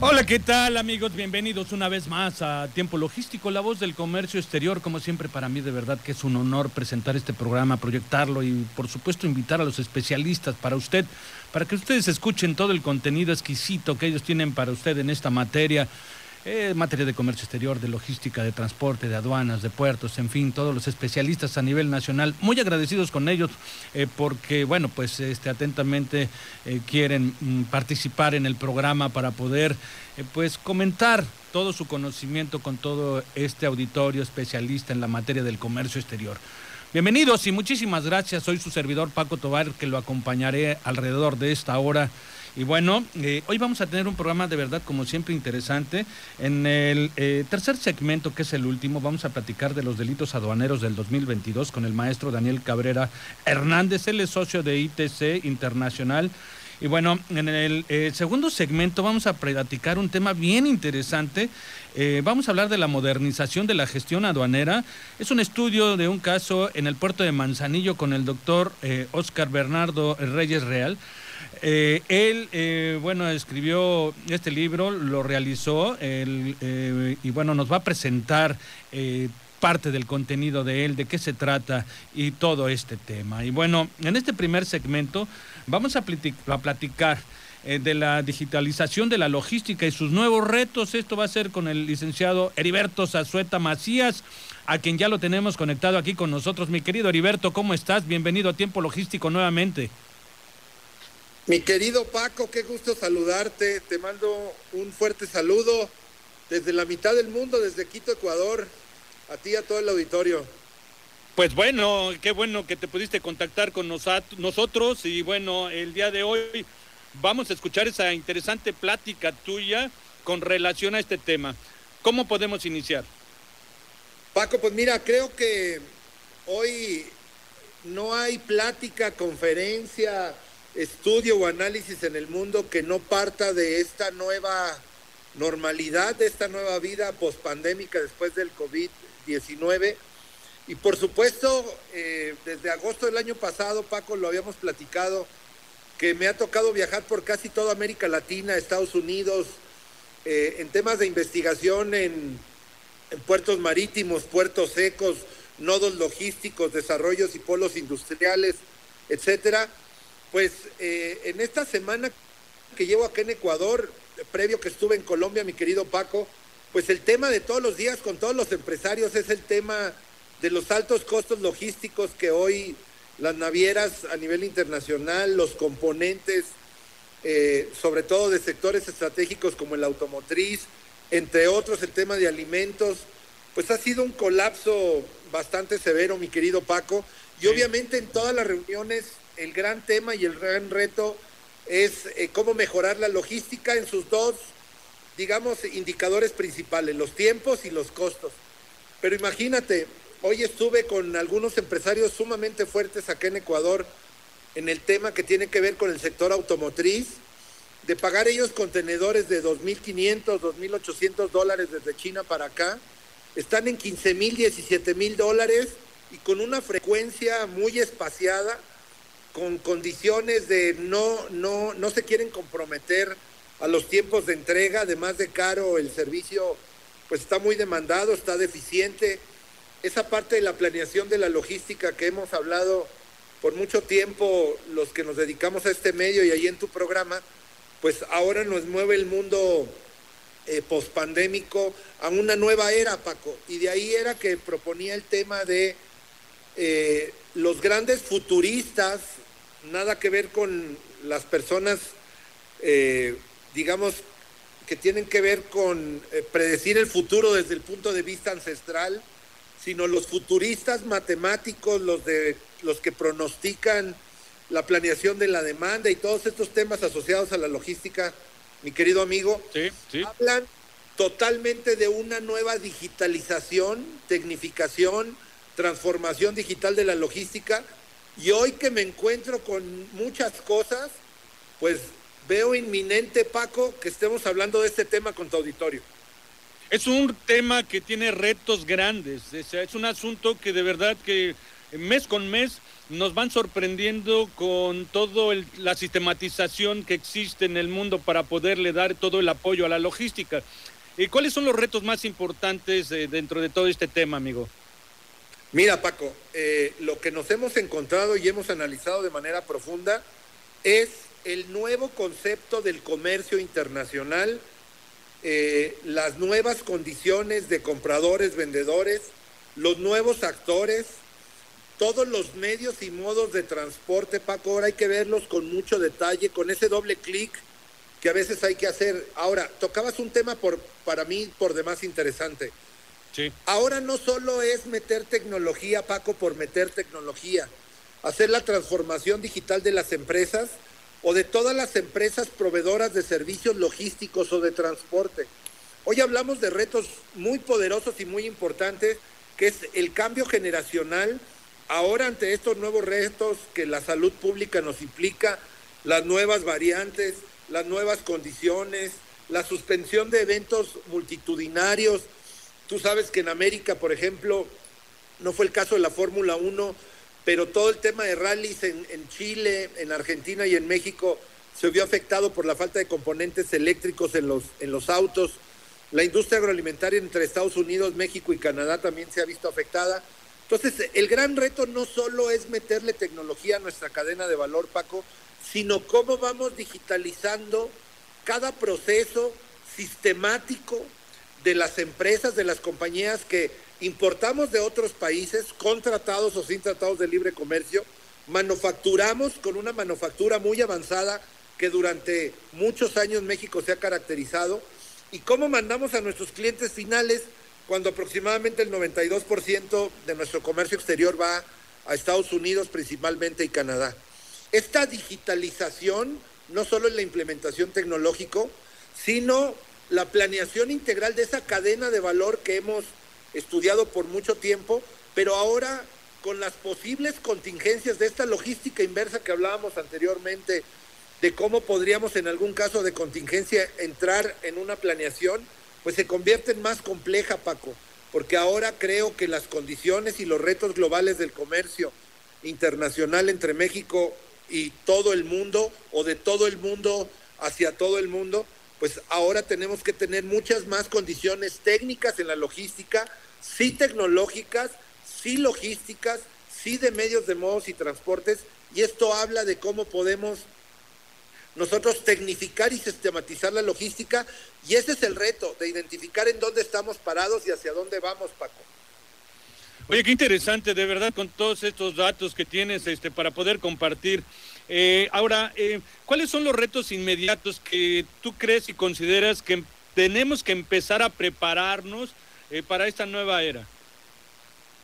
Hola, ¿qué tal amigos? Bienvenidos una vez más a Tiempo Logístico, la voz del comercio exterior. Como siempre, para mí de verdad que es un honor presentar este programa, proyectarlo y por supuesto invitar a los especialistas para usted, para que ustedes escuchen todo el contenido exquisito que ellos tienen para usted en esta materia en materia de comercio exterior, de logística, de transporte, de aduanas, de puertos, en fin, todos los especialistas a nivel nacional, muy agradecidos con ellos eh, porque, bueno, pues este, atentamente eh, quieren mm, participar en el programa para poder, eh, pues, comentar todo su conocimiento con todo este auditorio especialista en la materia del comercio exterior. Bienvenidos y muchísimas gracias. Soy su servidor Paco Tobar, que lo acompañaré alrededor de esta hora y bueno, eh, hoy vamos a tener un programa de verdad, como siempre, interesante. En el eh, tercer segmento, que es el último, vamos a platicar de los delitos aduaneros del 2022 con el maestro Daniel Cabrera Hernández. Él es socio de ITC Internacional. Y bueno, en el eh, segundo segmento vamos a platicar un tema bien interesante. vamos a hablar de la modernización de la gestión aduanera. Es un estudio de un caso en el puerto de Manzanillo con el doctor Oscar Bernardo Reyes Real. Eh, él, eh, bueno, escribió este libro, lo realizó eh, y bueno, nos va a presentar parte del contenido de él, de qué se trata y todo este tema. Y bueno, en este primer segmento vamos a, a platicar de la digitalización de la logística y sus nuevos retos. Esto va a ser con el licenciado Heriberto Zazueta Macías, a quien ya lo tenemos conectado aquí con nosotros. Mi querido Heriberto, ¿cómo estás? Bienvenido a Tiempo Logístico nuevamente. Mi querido Paco, qué gusto saludarte. Te mando un fuerte saludo desde la mitad del mundo, desde Quito, Ecuador, a ti y a todo el auditorio. Pues bueno, qué bueno que te pudiste contactar con nosotros y bueno, el día de hoy vamos a escuchar esa interesante plática tuya con relación a este tema. ¿Cómo podemos iniciar? Paco, pues mira, creo que hoy no hay plática, conferencia, estudio o análisis en el mundo que no parta de esta nueva normalidad, de esta nueva vida pospandémica después del COVID-19. Y por supuesto, eh, desde agosto del año pasado, Paco, lo habíamos platicado, que me ha tocado viajar por casi toda América Latina, Estados Unidos, eh, en temas de investigación en, puertos marítimos, puertos secos, nodos logísticos, desarrollos y polos industriales, etcétera pues eh, en esta semana que llevo acá en Ecuador, previo que estuve en Colombia, mi querido Paco, pues el tema de todos los días con todos los empresarios es el tema de los altos costos logísticos que hoy las navieras a nivel internacional, los componentes, eh, sobre todo de sectores estratégicos como el automotriz, entre otros el tema de alimentos, pues ha sido un colapso bastante severo, mi querido Paco. Y obviamente en todas las reuniones el gran tema y el gran reto es eh, cómo mejorar la logística en sus dos, digamos, indicadores principales, los tiempos y los costos. Pero imagínate, hoy estuve con algunos empresarios sumamente fuertes acá en Ecuador en el tema que tiene que ver con el sector automotriz, de pagar ellos contenedores de 2.500, 2.800 dólares desde China para acá, están en 15.000, 17.000 dólares y con una frecuencia muy espaciada con condiciones de no, no, no se quieren comprometer a los tiempos de entrega, además de caro, el servicio pues está muy demandado, está deficiente. Esa parte de la planeación de la logística que hemos hablado por mucho tiempo los que nos dedicamos a este medio y ahí en tu programa, pues ahora nos mueve el mundo eh, pospandémico a una nueva era, Paco. Y de ahí era que proponía el tema de eh, los grandes futuristas nada que ver con las personas, eh, digamos, que tienen que ver con eh, predecir el futuro desde el punto de vista ancestral, sino los futuristas matemáticos, los de los que pronostican la planeación de la demanda y todos estos temas asociados a la logística, mi querido amigo, hablan totalmente de una nueva digitalización, tecnificación, transformación digital de la logística y hoy que me encuentro con muchas cosas, pues veo inminente, Paco, que estemos hablando de este tema con tu auditorio. Es un tema que tiene retos grandes, es un asunto que de verdad que mes con mes nos van sorprendiendo con toda la sistematización que existe en el mundo para poderle dar todo el apoyo a la logística. ¿Y cuáles son los retos más importantes eh, dentro de todo este tema, amigo? Mira, Paco, eh, lo que nos hemos encontrado y hemos analizado de manera profunda es el nuevo concepto del comercio internacional, eh, las nuevas condiciones de compradores, vendedores, los nuevos actores, todos los medios y modos de transporte, Paco, ahora hay que verlos con mucho detalle, con ese doble clic que a veces hay que hacer. Ahora, tocabas un tema por, para mí por demás interesante. Ahora no solo es meter tecnología, Paco, por meter tecnología, hacer la transformación digital de las empresas o de todas las empresas proveedoras de servicios logísticos o de transporte. Hoy hablamos de retos muy poderosos y muy importantes, que es el cambio generacional. Ahora ante estos nuevos retos que la salud pública nos implica, las nuevas variantes, las nuevas condiciones, la suspensión de eventos multitudinarios. Tú sabes que en América, por ejemplo, no fue el caso de la Fórmula 1, pero todo el tema de rallies en, Chile, en Argentina y en México se vio afectado por la falta de componentes eléctricos en los, en los autos. La industria agroalimentaria entre Estados Unidos, México y Canadá también se ha visto afectada. Entonces, el gran reto no solo es meterle tecnología a nuestra cadena de valor, Paco, sino cómo vamos digitalizando cada proceso sistemático de las empresas, de las compañías que importamos de otros países con tratados o sin tratados de libre comercio, manufacturamos con una manufactura muy avanzada que durante muchos años México se ha caracterizado y cómo mandamos a nuestros clientes finales cuando aproximadamente el 92% de nuestro comercio exterior va a Estados Unidos principalmente y Canadá. Esta digitalización no solo es la implementación tecnológico, sino la planeación integral de esa cadena de valor que hemos estudiado por mucho tiempo, pero ahora con las posibles contingencias de esta logística inversa que hablábamos anteriormente, de cómo podríamos en algún caso de contingencia entrar en una planeación, pues se convierte en más compleja, Paco, porque ahora creo que las condiciones y los retos globales del comercio internacional entre México y todo el mundo, o de todo el mundo hacia todo el mundo, pues ahora tenemos que tener muchas más condiciones técnicas en la logística, sí tecnológicas, sí logísticas, sí de medios de modos y transportes, y esto habla de cómo podemos nosotros tecnificar y sistematizar la logística, y ese es el reto, de identificar en dónde estamos parados y hacia dónde vamos, Paco. Oye, qué interesante, de verdad, con todos estos datos que tienes este, para poder compartir. Eh, ahora, eh, ¿cuáles son los retos inmediatos que tú crees y consideras que tenemos que empezar a prepararnos eh, para esta nueva era?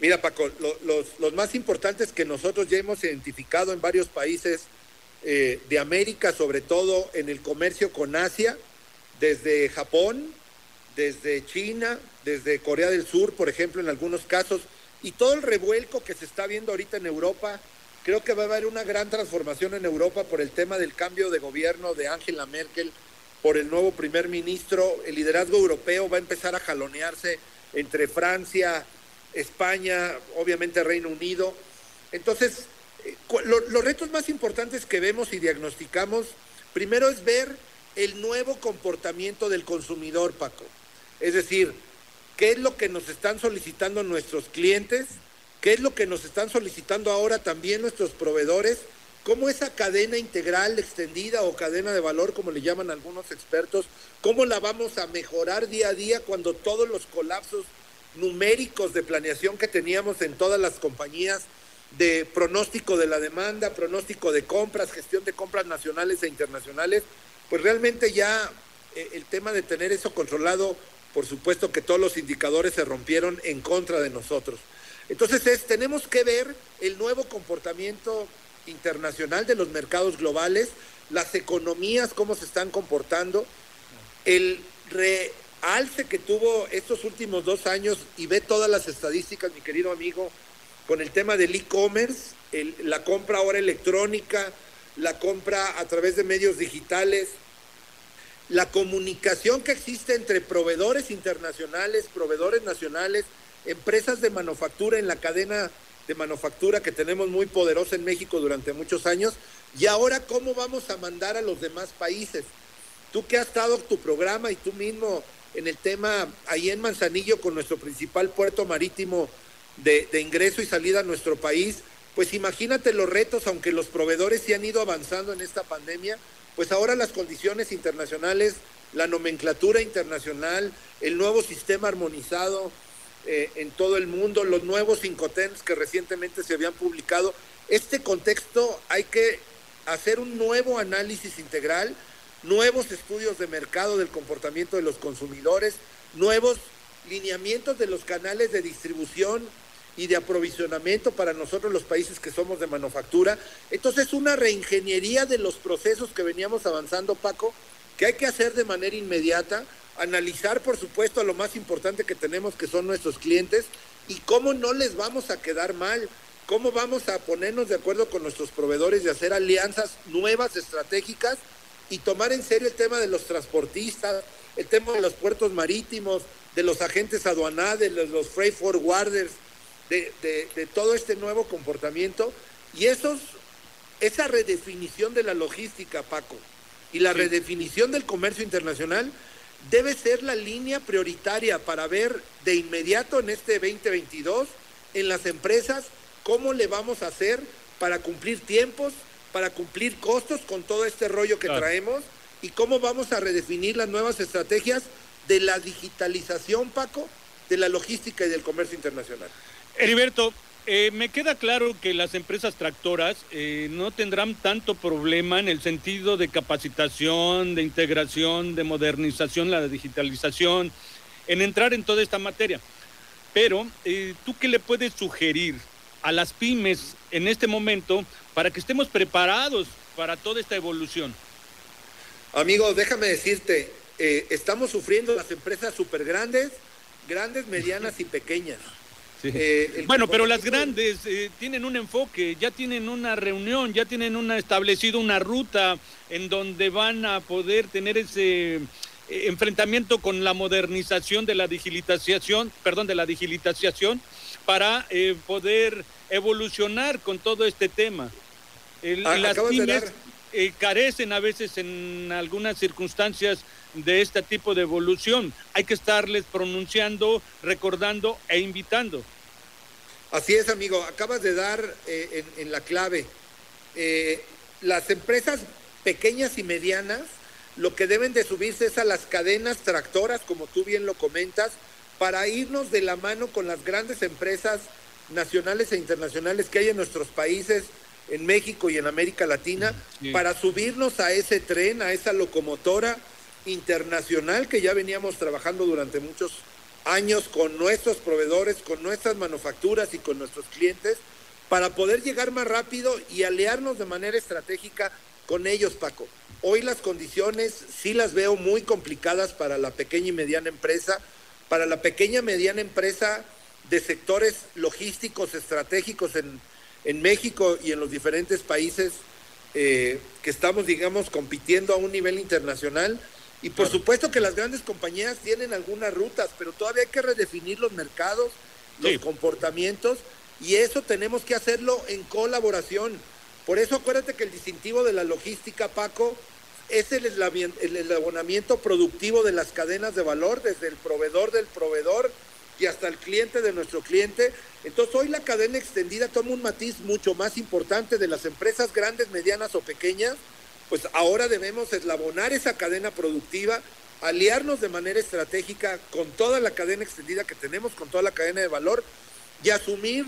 Mira, Paco, los, los, más importantes que nosotros ya hemos identificado en varios países de América, sobre todo en el comercio con Asia, desde Japón, desde China, desde Corea del Sur, por ejemplo, en algunos casos, y todo el revuelco que se está viendo ahorita en Europa, Creo que va a haber una gran transformación en Europa por el tema del cambio de gobierno de Angela Merkel, por el nuevo primer ministro. El liderazgo europeo va a empezar a jalonearse entre Francia, España, obviamente Reino Unido. Entonces, eh, los retos más importantes que vemos y diagnosticamos, primero es ver el nuevo comportamiento del consumidor, Paco. Es decir, qué es lo que nos están solicitando nuestros clientes, ¿Qué es lo que nos están solicitando ahora también nuestros proveedores? ¿Cómo esa cadena integral extendida o cadena de valor, como le llaman algunos expertos, cómo la vamos a mejorar día a día cuando todos los colapsos numéricos de planeación que teníamos en todas las compañías, de pronóstico de la demanda, pronóstico de compras, gestión de compras nacionales e internacionales, pues realmente ya eh, el tema de tener eso controlado, por supuesto que todos los indicadores se rompieron en contra de nosotros. Entonces es, tenemos que ver el nuevo comportamiento internacional de los mercados globales, las economías, cómo se están comportando, el realce que tuvo estos últimos dos años y ve todas las estadísticas, mi querido amigo, con el tema del e-commerce, la compra ahora electrónica, la compra a través de medios digitales, la comunicación que existe entre proveedores internacionales, proveedores nacionales, empresas de manufactura en la cadena de manufactura que tenemos muy poderosa en México durante muchos años. Y ahora, ¿cómo vamos a mandar a los demás países? Tú que has estado tu programa y tú mismo en el tema ahí en Manzanillo con nuestro principal puerto marítimo de, ingreso y salida a nuestro país, pues imagínate los retos, aunque los proveedores se han ido avanzando en esta pandemia, pues ahora las condiciones internacionales, la nomenclatura internacional, el nuevo sistema armonizado eh, en todo el mundo, los nuevos Incoterms que recientemente se habían publicado, este contexto hay que hacer un nuevo análisis integral, nuevos estudios de mercado del comportamiento de los consumidores, nuevos lineamientos de los canales de distribución y de aprovisionamiento para nosotros los países que somos de manufactura. Entonces, una reingeniería de los procesos que veníamos avanzando, Paco, que hay que hacer de manera inmediata, analizar, por supuesto, a lo más importante que tenemos, que son nuestros clientes, y cómo no les vamos a quedar mal, cómo vamos a ponernos de acuerdo con nuestros proveedores y hacer alianzas nuevas, estratégicas, y tomar en serio el tema de los transportistas, el tema de los puertos marítimos, de los agentes aduanales, de los freight forwarders, de, de, todo este nuevo comportamiento. Y esos, esa redefinición de la logística, Paco, y la redefinición del comercio internacional debe ser la línea prioritaria para ver de inmediato en este 2022 en las empresas cómo le vamos a hacer para cumplir tiempos, para cumplir costos con todo este rollo que traemos y cómo vamos a redefinir las nuevas estrategias de la digitalización, Paco, de la logística y del comercio internacional. Heriberto, eh, me queda claro que las empresas tractoras eh, no tendrán tanto problema en el sentido de capacitación, de integración, de modernización, la digitalización, en entrar en toda esta materia. Pero, eh, ¿tú qué le puedes sugerir a las pymes en este momento para que estemos preparados para toda esta evolución? Amigo, déjame decirte, estamos sufriendo las empresas súper grandes, grandes, medianas y pequeñas. Eh, bueno, pero las grandes eh, tienen un enfoque, ya tienen una reunión, ya tienen una establecido una ruta en donde van a poder tener ese eh, enfrentamiento con la modernización de la digitalización, perdón, de la digitalización para poder evolucionar con todo este tema. Ah, las pymes carecen a veces en algunas circunstancias de este tipo de evolución. Hay que estarles pronunciando, recordando e invitando. Así es, amigo, acabas de dar eh, en, la clave. Eh, las empresas pequeñas y medianas lo que deben de subirse es a las cadenas tractoras, como tú bien lo comentas, para irnos de la mano con las grandes empresas nacionales e internacionales que hay en nuestros países, en México y en América Latina, para subirnos a ese tren, a esa locomotora internacional que ya veníamos trabajando durante muchos años años con nuestros proveedores, con nuestras manufacturas y con nuestros clientes para poder llegar más rápido y aliarnos de manera estratégica con ellos, Paco. Hoy las condiciones sí las veo muy complicadas para la pequeña y mediana empresa, para la pequeña y mediana empresa de sectores logísticos estratégicos en, en México y en los diferentes países eh, que estamos, digamos, compitiendo a un nivel internacional y por supuesto que las grandes compañías tienen algunas rutas, pero todavía hay que redefinir los mercados, los comportamientos, y eso tenemos que hacerlo en colaboración. Por eso acuérdate que el distintivo de la logística, Paco, es el, el eslabonamiento productivo de las cadenas de valor, desde el proveedor del proveedor y hasta el cliente de nuestro cliente. Entonces hoy la cadena extendida toma un matiz mucho más importante de las empresas grandes, medianas o pequeñas, pues ahora debemos eslabonar esa cadena productiva, aliarnos de manera estratégica con toda la cadena extendida que tenemos, con toda la cadena de valor y asumir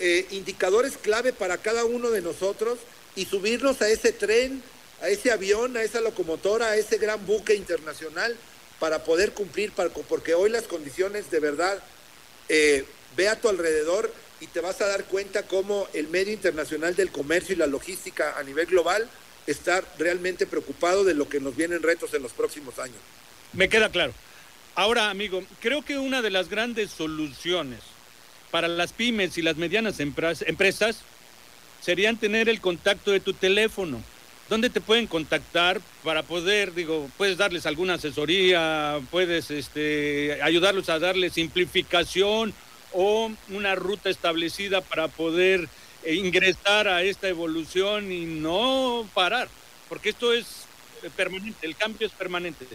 eh, indicadores clave para cada uno de nosotros y subirnos a ese tren, a ese avión, a esa locomotora, a ese gran buque internacional para poder cumplir, porque hoy las condiciones de verdad, eh, ve a tu alrededor y te vas a dar cuenta cómo el medio internacional del comercio y la logística a nivel global estar realmente preocupado de lo que nos vienen retos en los próximos años. Me queda claro. Ahora, amigo, creo que una de las grandes soluciones para las pymes y las medianas empresas serían tener el contacto de tu teléfono. ¿Dónde te pueden contactar para poder, digo, puedes darles alguna asesoría, puedes este, ayudarlos a darles simplificación o una ruta establecida para poder ingresar a esta evolución y no parar, porque esto es permanente, el cambio es permanente.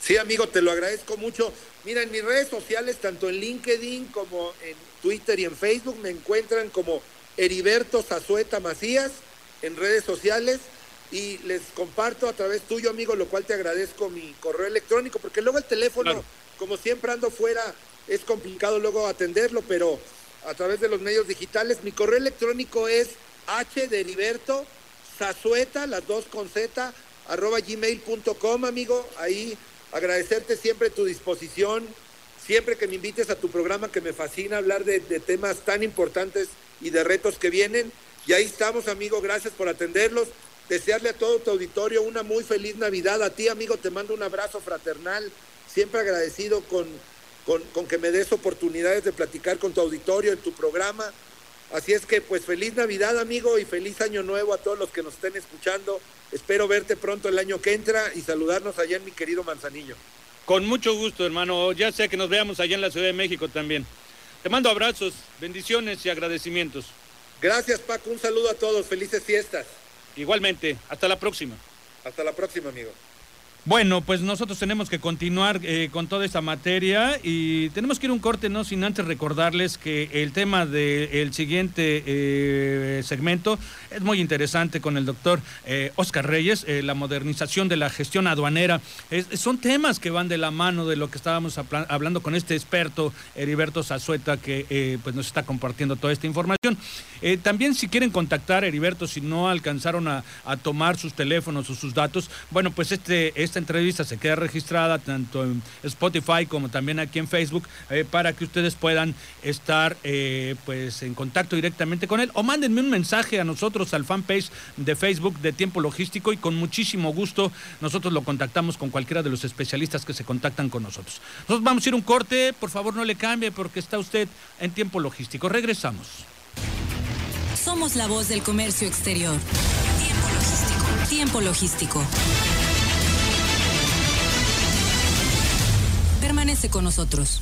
Sí, amigo, te lo agradezco mucho. Mira, en mis redes sociales, tanto en LinkedIn como en Twitter y en Facebook, me encuentran como Heriberto Zazueta Macías en redes sociales y les comparto a través tuyo, amigo, lo cual te agradezco mi correo electrónico, porque luego el teléfono, como siempre ando fuera, es complicado luego atenderlo, pero a través de los medios digitales, mi correo electrónico es h de Heriberto Zazueta, las dos con z, arroba gmail.com, amigo. Ahí agradecerte siempre tu disposición, siempre que me invites a tu programa, que me fascina hablar de, de temas tan importantes y de retos que vienen. Y ahí estamos, amigo, gracias por atenderlos. Desearle a todo tu auditorio una muy feliz Navidad. A ti, amigo, te mando un abrazo fraternal. Siempre agradecido con, con, con que me des oportunidades de platicar con tu auditorio en tu programa. Así es que, pues, feliz Navidad, amigo, y feliz Año Nuevo a todos los que nos estén escuchando. Espero verte pronto el año que entra y saludarnos allá en mi querido Manzanillo. Con mucho gusto, hermano. Ya sé que nos veamos allá en la Ciudad de México también. Te mando abrazos, bendiciones y agradecimientos. Gracias, Paco. Un saludo a todos. Felices fiestas. Igualmente. Hasta la próxima. Hasta la próxima, amigo. Bueno, pues nosotros tenemos que continuar eh, con toda esta materia y tenemos que ir un corte, no sin antes recordarles que el tema del siguiente eh, segmento es muy interesante con el doctor eh, Oscar Reyes, la modernización de la gestión aduanera. son temas que van de la mano de lo que estábamos hablando con este experto, Heriberto Zazueta, que pues nos está compartiendo toda esta información. también si quieren contactar a Heriberto, si no alcanzaron a, a, tomar sus teléfonos o sus datos, bueno, pues este, este entrevista se queda registrada tanto en Spotify como también aquí en Facebook eh, para que ustedes puedan estar eh, pues en contacto directamente con él o mándenme un mensaje a nosotros al fanpage de Facebook de Tiempo Logístico y con muchísimo gusto nosotros lo contactamos con cualquiera de los especialistas que se contactan con nosotros. Nosotros vamos a ir un corte, por favor no le cambie porque está usted en Tiempo Logístico. Regresamos. Somos la voz del comercio exterior. Tiempo logístico. Tiempo logístico. Con nosotros.